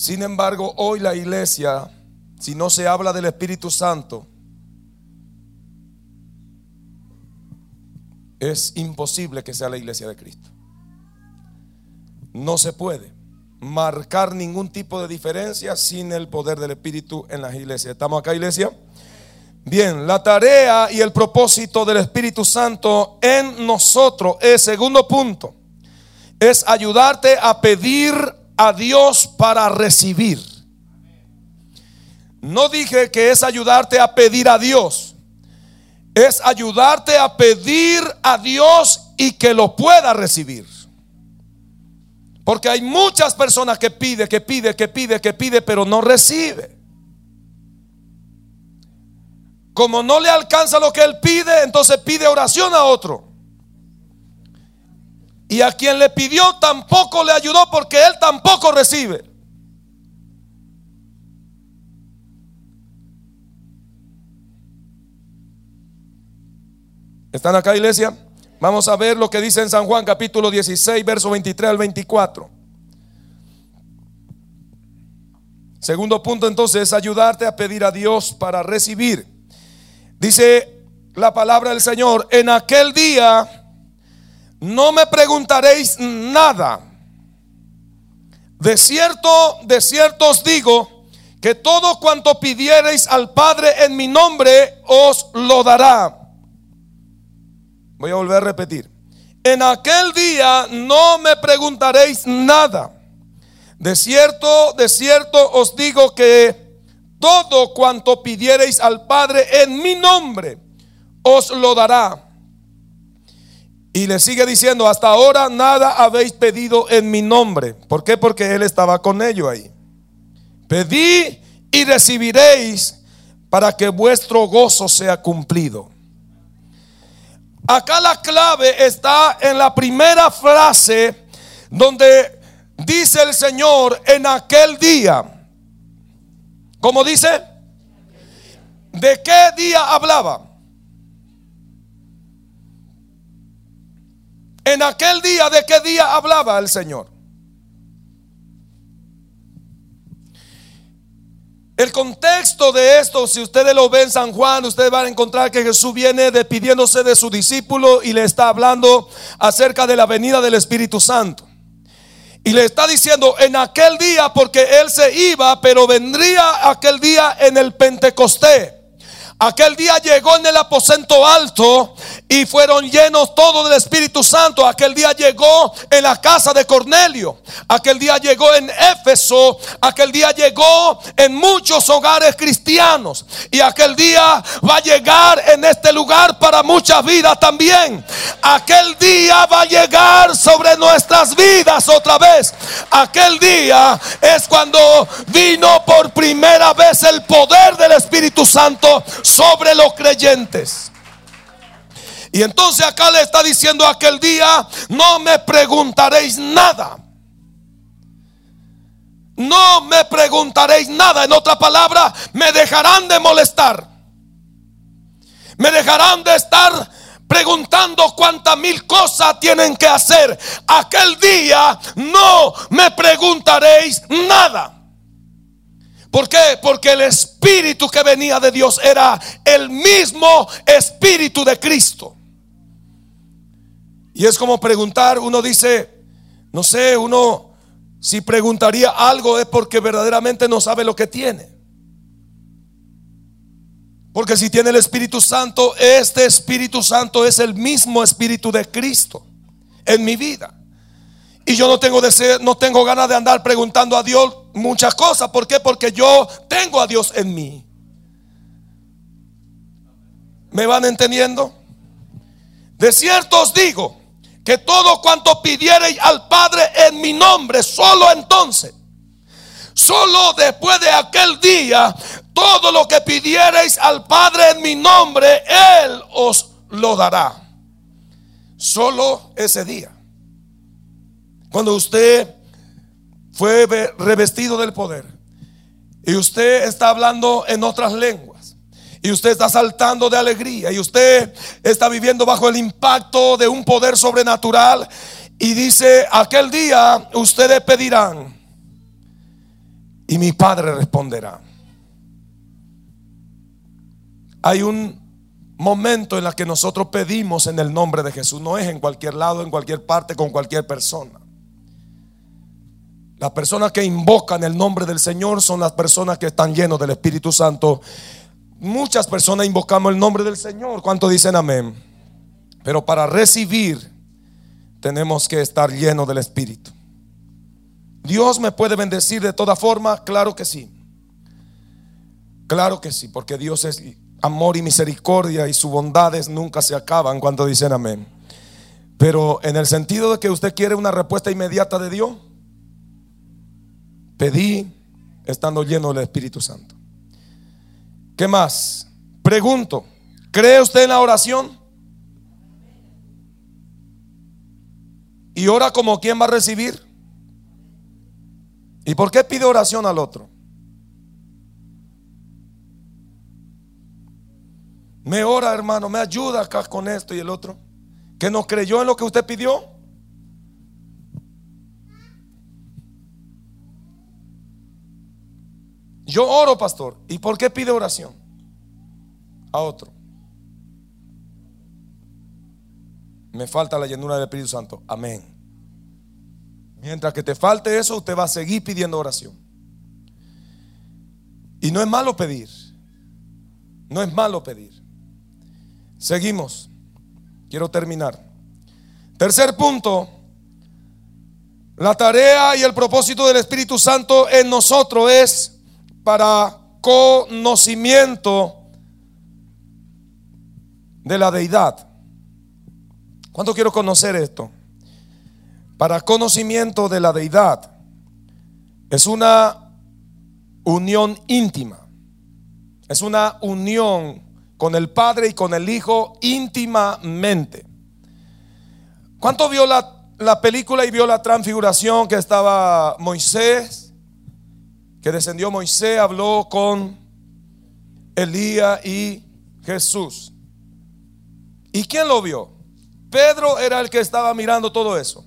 Sin embargo, hoy la iglesia, si no se habla del Espíritu Santo, es imposible que sea la iglesia de Cristo. No se puede marcar ningún tipo de diferencia sin el poder del Espíritu en las iglesias. ¿Estamos acá, iglesia? Bien, la tarea y el propósito del Espíritu Santo en nosotros es, segundo punto, es ayudarte a pedir a Dios para recibir. No dije que es ayudarte a pedir a Dios. Es ayudarte a pedir a Dios y que lo pueda recibir. Porque hay muchas personas que pide, que pide, que pide, que pide, pero no recibe. Como no le alcanza lo que él pide, entonces pide oración a otro. Y a quien le pidió tampoco le ayudó porque él tampoco recibe. ¿Están acá, iglesia? Vamos a ver lo que dice en San Juan capítulo 16, verso 23 al 24. Segundo punto entonces es ayudarte a pedir a Dios para recibir. Dice la palabra del Señor, en aquel día no me preguntaréis nada. De cierto, de cierto os digo que todo cuanto pidiereis al Padre en mi nombre os lo dará. Voy a volver a repetir. En aquel día no me preguntaréis nada. De cierto, de cierto os digo que todo cuanto pidiereis al Padre en mi nombre, os lo dará. Y le sigue diciendo, hasta ahora nada habéis pedido en mi nombre. ¿Por qué? Porque Él estaba con ellos ahí. Pedí y recibiréis para que vuestro gozo sea cumplido. Acá la clave está en la primera frase donde dice el Señor en aquel día. ¿Cómo dice? ¿De qué día hablaba? En aquel día, ¿de qué día hablaba el Señor? El contexto de esto, si ustedes lo ven en San Juan, ustedes van a encontrar que Jesús viene despidiéndose de su discípulo y le está hablando acerca de la venida del Espíritu Santo. Y le está diciendo en aquel día, porque él se iba, pero vendría aquel día en el Pentecostés. Aquel día llegó en el aposento alto y fueron llenos todos del Espíritu Santo. Aquel día llegó en la casa de Cornelio. Aquel día llegó en Éfeso. Aquel día llegó en muchos hogares cristianos. Y aquel día va a llegar en este lugar para muchas vidas también. Aquel día va a llegar sobre nuestras vidas otra vez. Aquel día es cuando vino por primera vez el poder del Espíritu Santo sobre los creyentes. Y entonces acá le está diciendo aquel día, no me preguntaréis nada. No me preguntaréis nada. En otra palabra, me dejarán de molestar. Me dejarán de estar preguntando cuántas mil cosas tienen que hacer. Aquel día no me preguntaréis nada. ¿Por qué? Porque el espíritu que venía de Dios era el mismo espíritu de Cristo. Y es como preguntar, uno dice, no sé, uno si preguntaría algo es porque verdaderamente no sabe lo que tiene. Porque si tiene el Espíritu Santo, este Espíritu Santo es el mismo Espíritu de Cristo en mi vida. Y yo no tengo deseo, no tengo ganas de andar preguntando a Dios muchas cosas. ¿Por qué? Porque yo tengo a Dios en mí. ¿Me van entendiendo? De cierto os digo que todo cuanto pidiereis al Padre en mi nombre, solo entonces, solo después de aquel día, todo lo que pidiereis al Padre en mi nombre, Él os lo dará. Solo ese día. Cuando usted fue revestido del poder. Y usted está hablando en otras lenguas. Y usted está saltando de alegría. Y usted está viviendo bajo el impacto de un poder sobrenatural. Y dice, aquel día ustedes pedirán y mi Padre responderá. Hay un momento en el que nosotros pedimos en el nombre de Jesús, no es en cualquier lado, en cualquier parte, con cualquier persona. Las personas que invocan el nombre del Señor son las personas que están llenos del Espíritu Santo. Muchas personas invocamos el nombre del Señor. ¿Cuánto dicen amén? Pero para recibir tenemos que estar llenos del Espíritu. Dios me puede bendecir de toda forma, claro que sí. Claro que sí, porque Dios es amor y misericordia y sus bondades nunca se acaban cuando dicen amén. Pero en el sentido de que usted quiere una respuesta inmediata de Dios, Pedí estando lleno del Espíritu Santo. ¿Qué más? Pregunto, ¿cree usted en la oración? ¿Y ora como quien va a recibir? ¿Y por qué pide oración al otro? Me ora, hermano, me ayuda acá con esto y el otro. ¿Que no creyó en lo que usted pidió? Yo oro, pastor. ¿Y por qué pide oración? A otro. Me falta la llenura del Espíritu Santo. Amén. Mientras que te falte eso, usted va a seguir pidiendo oración. Y no es malo pedir. No es malo pedir. Seguimos. Quiero terminar. Tercer punto. La tarea y el propósito del Espíritu Santo en nosotros es para conocimiento de la deidad. ¿Cuánto quiero conocer esto? Para conocimiento de la deidad. Es una unión íntima. Es una unión con el Padre y con el Hijo íntimamente. ¿Cuánto vio la, la película y vio la transfiguración que estaba Moisés? Que descendió Moisés, habló con Elías y Jesús. ¿Y quién lo vio? Pedro era el que estaba mirando todo eso.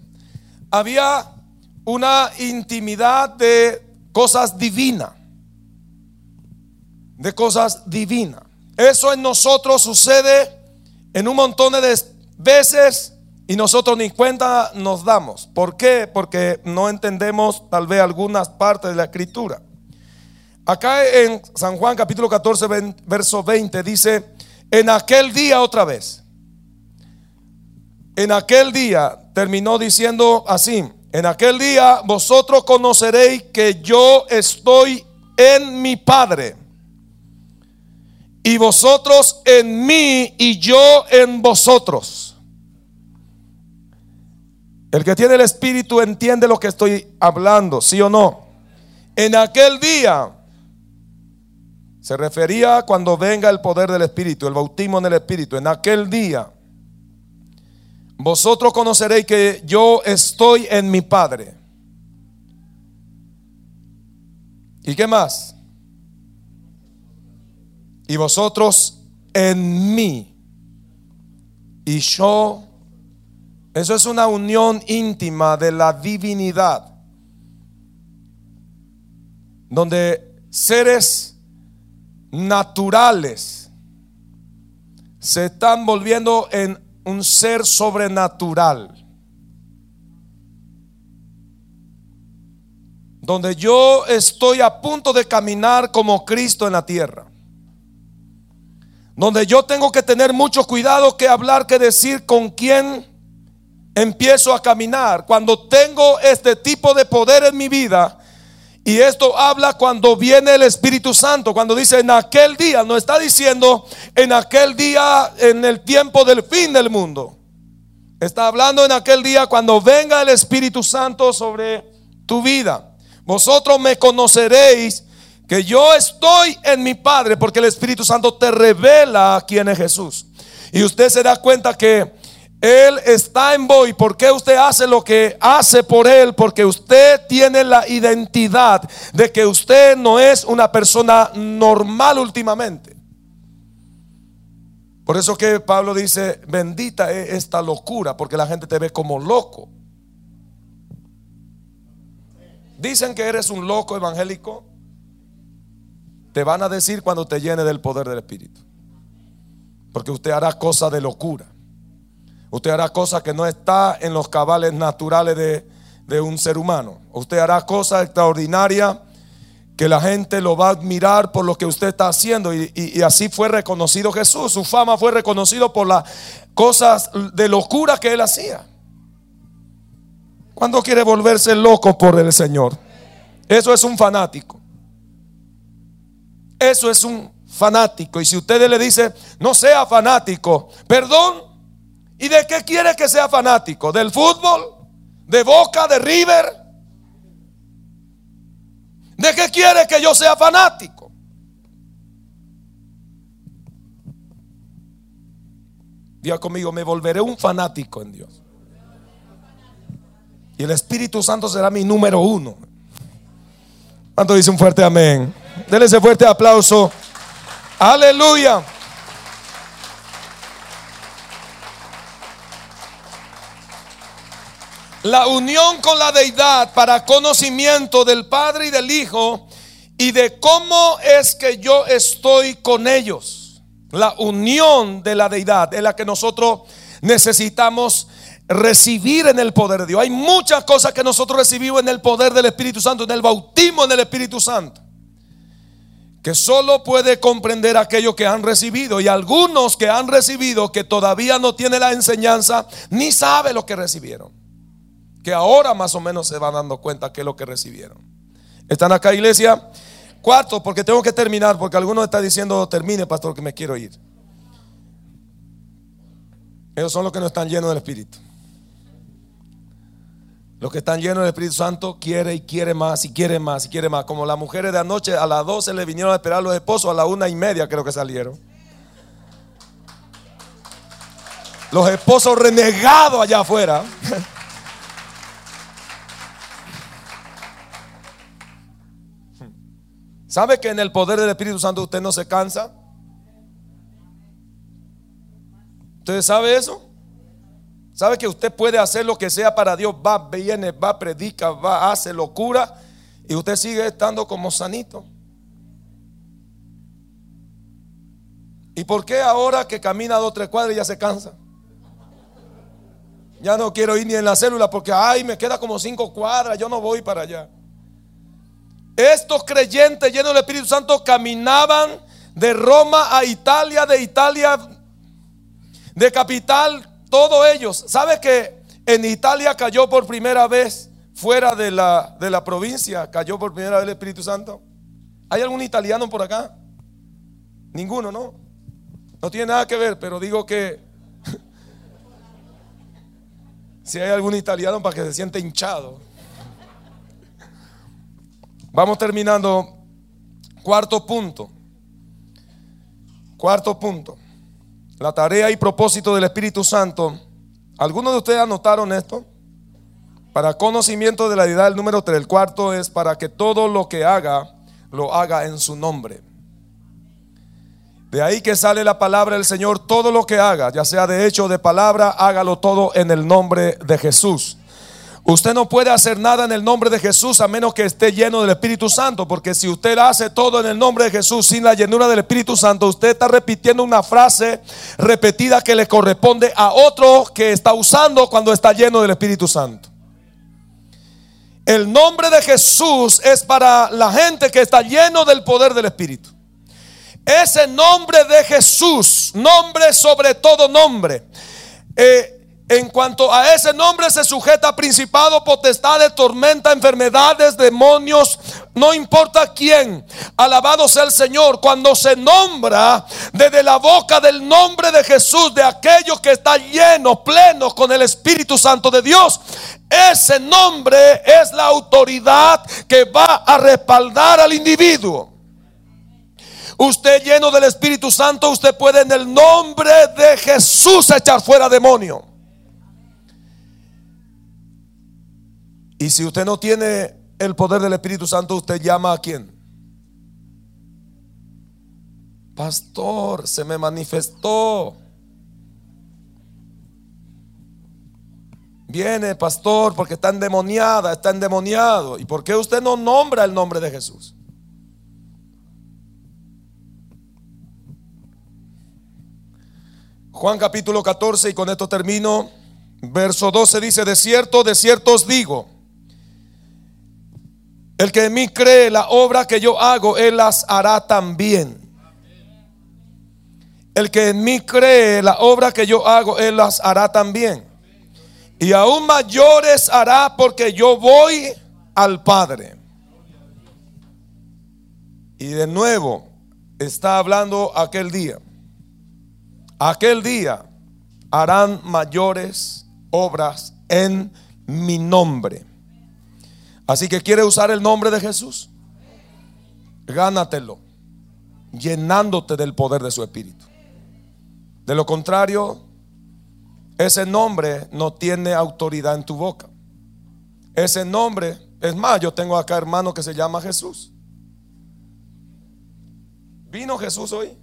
Había una intimidad de cosas divinas. De cosas divinas. Eso en nosotros sucede en un montón de veces y nosotros ni cuenta nos damos. ¿Por qué? Porque no entendemos tal vez algunas partes de la escritura. Acá en San Juan capítulo 14, verso 20 dice, en aquel día otra vez en aquel día, terminó diciendo así, en aquel día vosotros conoceréis que yo estoy en mi Padre y vosotros en mí y yo en vosotros. El que tiene el Espíritu entiende lo que estoy hablando, sí o no. En aquel día se refería cuando venga el poder del Espíritu, el bautismo en el Espíritu. En aquel día vosotros conoceréis que yo estoy en mi Padre. ¿Y qué más? Y vosotros en mí. Y yo. Eso es una unión íntima de la divinidad. Donde seres naturales se están volviendo en un ser sobrenatural. Donde yo estoy a punto de caminar como Cristo en la tierra. Donde yo tengo que tener mucho cuidado que hablar, que decir con quién empiezo a caminar. Cuando tengo este tipo de poder en mi vida, y esto habla cuando viene el Espíritu Santo, cuando dice en aquel día, no está diciendo en aquel día, en el tiempo del fin del mundo. Está hablando en aquel día cuando venga el Espíritu Santo sobre tu vida. Vosotros me conoceréis que yo estoy en mi Padre, porque el Espíritu Santo te revela quién es Jesús. Y usted se da cuenta que él está en vos. ¿Y por qué usted hace lo que hace por Él? Porque usted tiene la identidad de que usted no es una persona normal últimamente. Por eso que Pablo dice, bendita es esta locura, porque la gente te ve como loco. Dicen que eres un loco evangélico. Te van a decir cuando te llene del poder del Espíritu. Porque usted hará cosas de locura. Usted hará cosas que no está en los cabales naturales de, un ser humano. Usted hará cosas extraordinarias que la gente lo va a admirar por lo que usted está haciendo. Y, y, así fue reconocido Jesús. Su fama fue reconocido por las cosas de locura que él hacía. ¿Cuándo quiere volverse loco por el Señor? Eso es un fanático. Eso es un fanático. Y si usted le dice, no sea fanático, perdón, ¿Y de qué quiere que sea fanático? ¿Del fútbol? ¿De Boca? ¿De River? ¿De qué quiere que yo sea fanático? Diga conmigo, me volveré un fanático en Dios. Y el Espíritu Santo será mi número uno. ¿Cuánto dice un fuerte amén? Denle ese fuerte aplauso. Aleluya. La unión con la deidad para conocimiento del Padre y del Hijo y de cómo es que yo estoy con ellos. La unión de la deidad es la que nosotros necesitamos recibir en el poder de Dios. Hay muchas cosas que nosotros recibimos en el poder del Espíritu Santo, en el bautismo en el Espíritu Santo, que solo puede comprender aquellos que han recibido y algunos que han recibido que todavía no tienen la enseñanza ni sabe lo que recibieron. Que ahora más o menos se van dando cuenta que es lo que recibieron. ¿Están acá, iglesia? Cuarto, porque tengo que terminar, porque algunos están diciendo, termine, pastor, que me quiero ir. Ellos son los que no están llenos del Espíritu. Los que están llenos del Espíritu Santo quiere y quiere más y quiere más y quiere más. Como las mujeres de anoche a las 12 le vinieron a esperar a los esposos, a la una y media creo que salieron. Los esposos renegados allá afuera. ¿Sabe que en el poder del Espíritu Santo usted no se cansa? ¿Usted sabe eso? ¿Sabe que usted puede hacer lo que sea para Dios? Va, viene, va, predica, va, hace locura y usted sigue estando como sanito. ¿Y por qué ahora que camina dos tres cuadras ya se cansa? Ya no quiero ir ni en la célula porque, ay, me queda como cinco cuadras, yo no voy para allá. Estos creyentes llenos del Espíritu Santo caminaban de Roma a Italia, de Italia, de capital todos ellos. ¿Sabe que en Italia cayó por primera vez fuera de la, de la provincia? Cayó por primera vez el Espíritu Santo. ¿Hay algún italiano por acá? Ninguno, ¿no? No tiene nada que ver, pero digo que si hay algún italiano para que se siente hinchado. Vamos terminando. Cuarto punto. Cuarto punto la tarea y propósito del Espíritu Santo. ¿Algunos de ustedes anotaron esto? Para conocimiento de la deidad, el número 3. El cuarto es para que todo lo que haga, lo haga en su nombre. De ahí que sale la palabra del Señor, todo lo que haga, ya sea de hecho o de palabra, hágalo todo en el nombre de Jesús. Usted no puede hacer nada en el nombre de Jesús a menos que esté lleno del Espíritu Santo, porque si usted hace todo en el nombre de Jesús sin la llenura del Espíritu Santo, usted está repitiendo una frase repetida que le corresponde a otro que está usando cuando está lleno del Espíritu Santo. El nombre de Jesús es para la gente que está lleno del poder del Espíritu. Ese nombre de Jesús, nombre sobre todo nombre. Eh, en cuanto a ese nombre se sujeta principado, potestades, tormenta, enfermedades, demonios, no importa quién. Alabado sea el Señor. Cuando se nombra desde la boca del nombre de Jesús, de aquellos que están llenos, plenos con el Espíritu Santo de Dios, ese nombre es la autoridad que va a respaldar al individuo. Usted lleno del Espíritu Santo, usted puede en el nombre de Jesús echar fuera demonio. Y si usted no tiene el poder del Espíritu Santo, usted llama a quién? Pastor, se me manifestó. Viene, pastor, porque está endemoniada, está endemoniado. ¿Y por qué usted no nombra el nombre de Jesús? Juan capítulo 14, y con esto termino. Verso 12 dice, de cierto, de cierto os digo el que en mí cree la obra que yo hago, él las hará también. El que en mí cree la obra que yo hago, él las hará también. Y aún mayores hará porque yo voy al Padre. Y de nuevo está hablando aquel día. Aquel día harán mayores obras en mi nombre. Así que quiere usar el nombre de Jesús. Gánatelo, llenándote del poder de su espíritu. De lo contrario, ese nombre no tiene autoridad en tu boca. Ese nombre, es más, yo tengo acá hermano que se llama Jesús. ¿Vino Jesús hoy?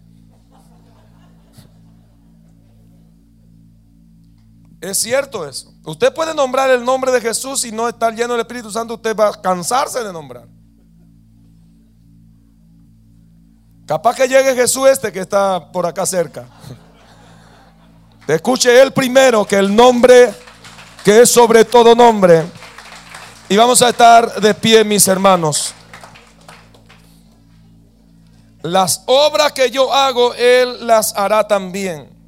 Es cierto eso. Usted puede nombrar el nombre de Jesús y no estar lleno del Espíritu Santo, usted va a cansarse de nombrar. Capaz que llegue Jesús este que está por acá cerca. Escuche él primero que el nombre que es sobre todo nombre. Y vamos a estar de pie, mis hermanos. Las obras que yo hago, Él las hará también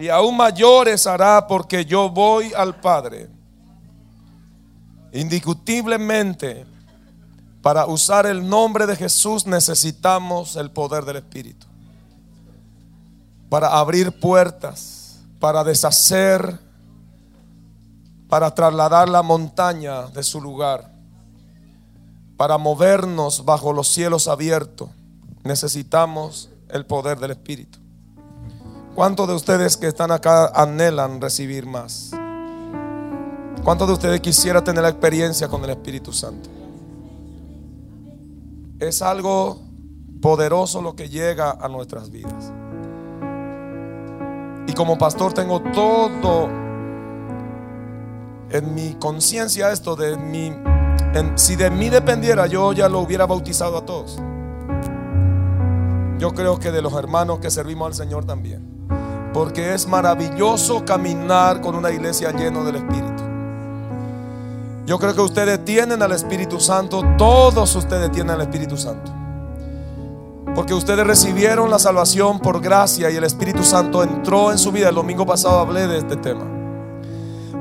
y aún mayores hará porque yo voy al Padre. Indiscutiblemente, para usar el nombre de Jesús necesitamos el poder del Espíritu. Para abrir puertas, para deshacer, para trasladar la montaña de su lugar, para movernos bajo los cielos abiertos, necesitamos el poder del Espíritu. ¿Cuántos de ustedes que están acá anhelan recibir más? ¿Cuántos de ustedes quisiera tener la experiencia con el Espíritu Santo? Es algo poderoso lo que llega a nuestras vidas. Y como pastor tengo todo en mi conciencia esto de mi si de mí dependiera yo ya lo hubiera bautizado a todos. Yo creo que de los hermanos que servimos al Señor también. Porque es maravilloso caminar con una iglesia llena del Espíritu. Yo creo que ustedes tienen al Espíritu Santo, todos ustedes tienen al Espíritu Santo. Porque ustedes recibieron la salvación por gracia y el Espíritu Santo entró en su vida. El domingo pasado hablé de este tema.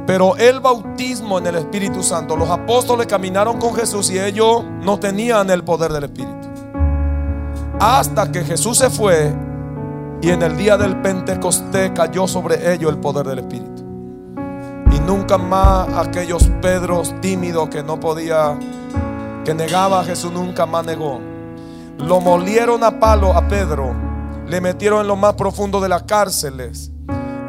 Pero el bautismo en el Espíritu Santo, los apóstoles caminaron con Jesús y ellos no tenían el poder del Espíritu. Hasta que Jesús se fue y en el día del Pentecostés cayó sobre ellos el poder del Espíritu. Y nunca más aquellos Pedros tímidos que no podía, que negaba a Jesús, nunca más negó. Lo molieron a palo a Pedro, le metieron en lo más profundo de las cárceles.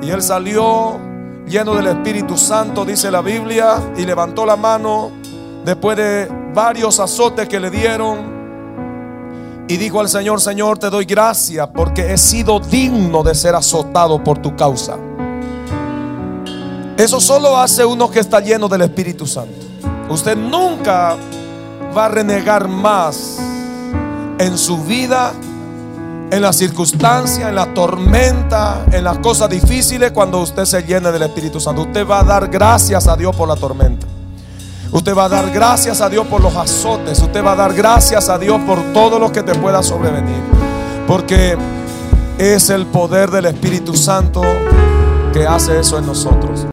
Y él salió lleno del Espíritu Santo, dice la Biblia, y levantó la mano después de varios azotes que le dieron y dijo al Señor, Señor, te doy gracias porque he sido digno de ser azotado por tu causa. Eso solo hace uno que está lleno del Espíritu Santo. Usted nunca va a renegar más en su vida, en las circunstancias, en la tormenta, en las cosas difíciles cuando usted se llene del Espíritu Santo. Usted va a dar gracias a Dios por la tormenta. Usted va a dar gracias a Dios por los azotes. Usted va a dar gracias a Dios por todo lo que te pueda sobrevenir. Porque es el poder del Espíritu Santo que hace eso en nosotros.